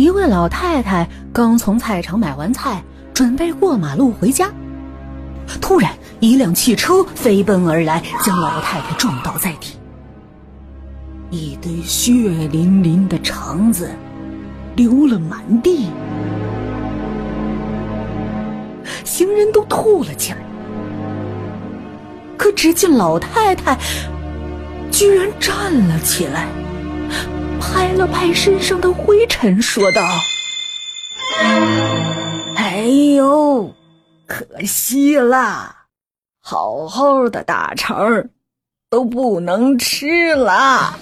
一位老太太刚从菜场买完菜，准备过马路回家，突然一辆汽车飞奔而来，将老太太撞倒在地。一堆血淋淋的肠子流了满地，行人都吐了起来。可只见老太太居然站了起来，拍了拍身上的灰尘，说道：“哎呦，可惜啦，好好的大肠都不能吃了。”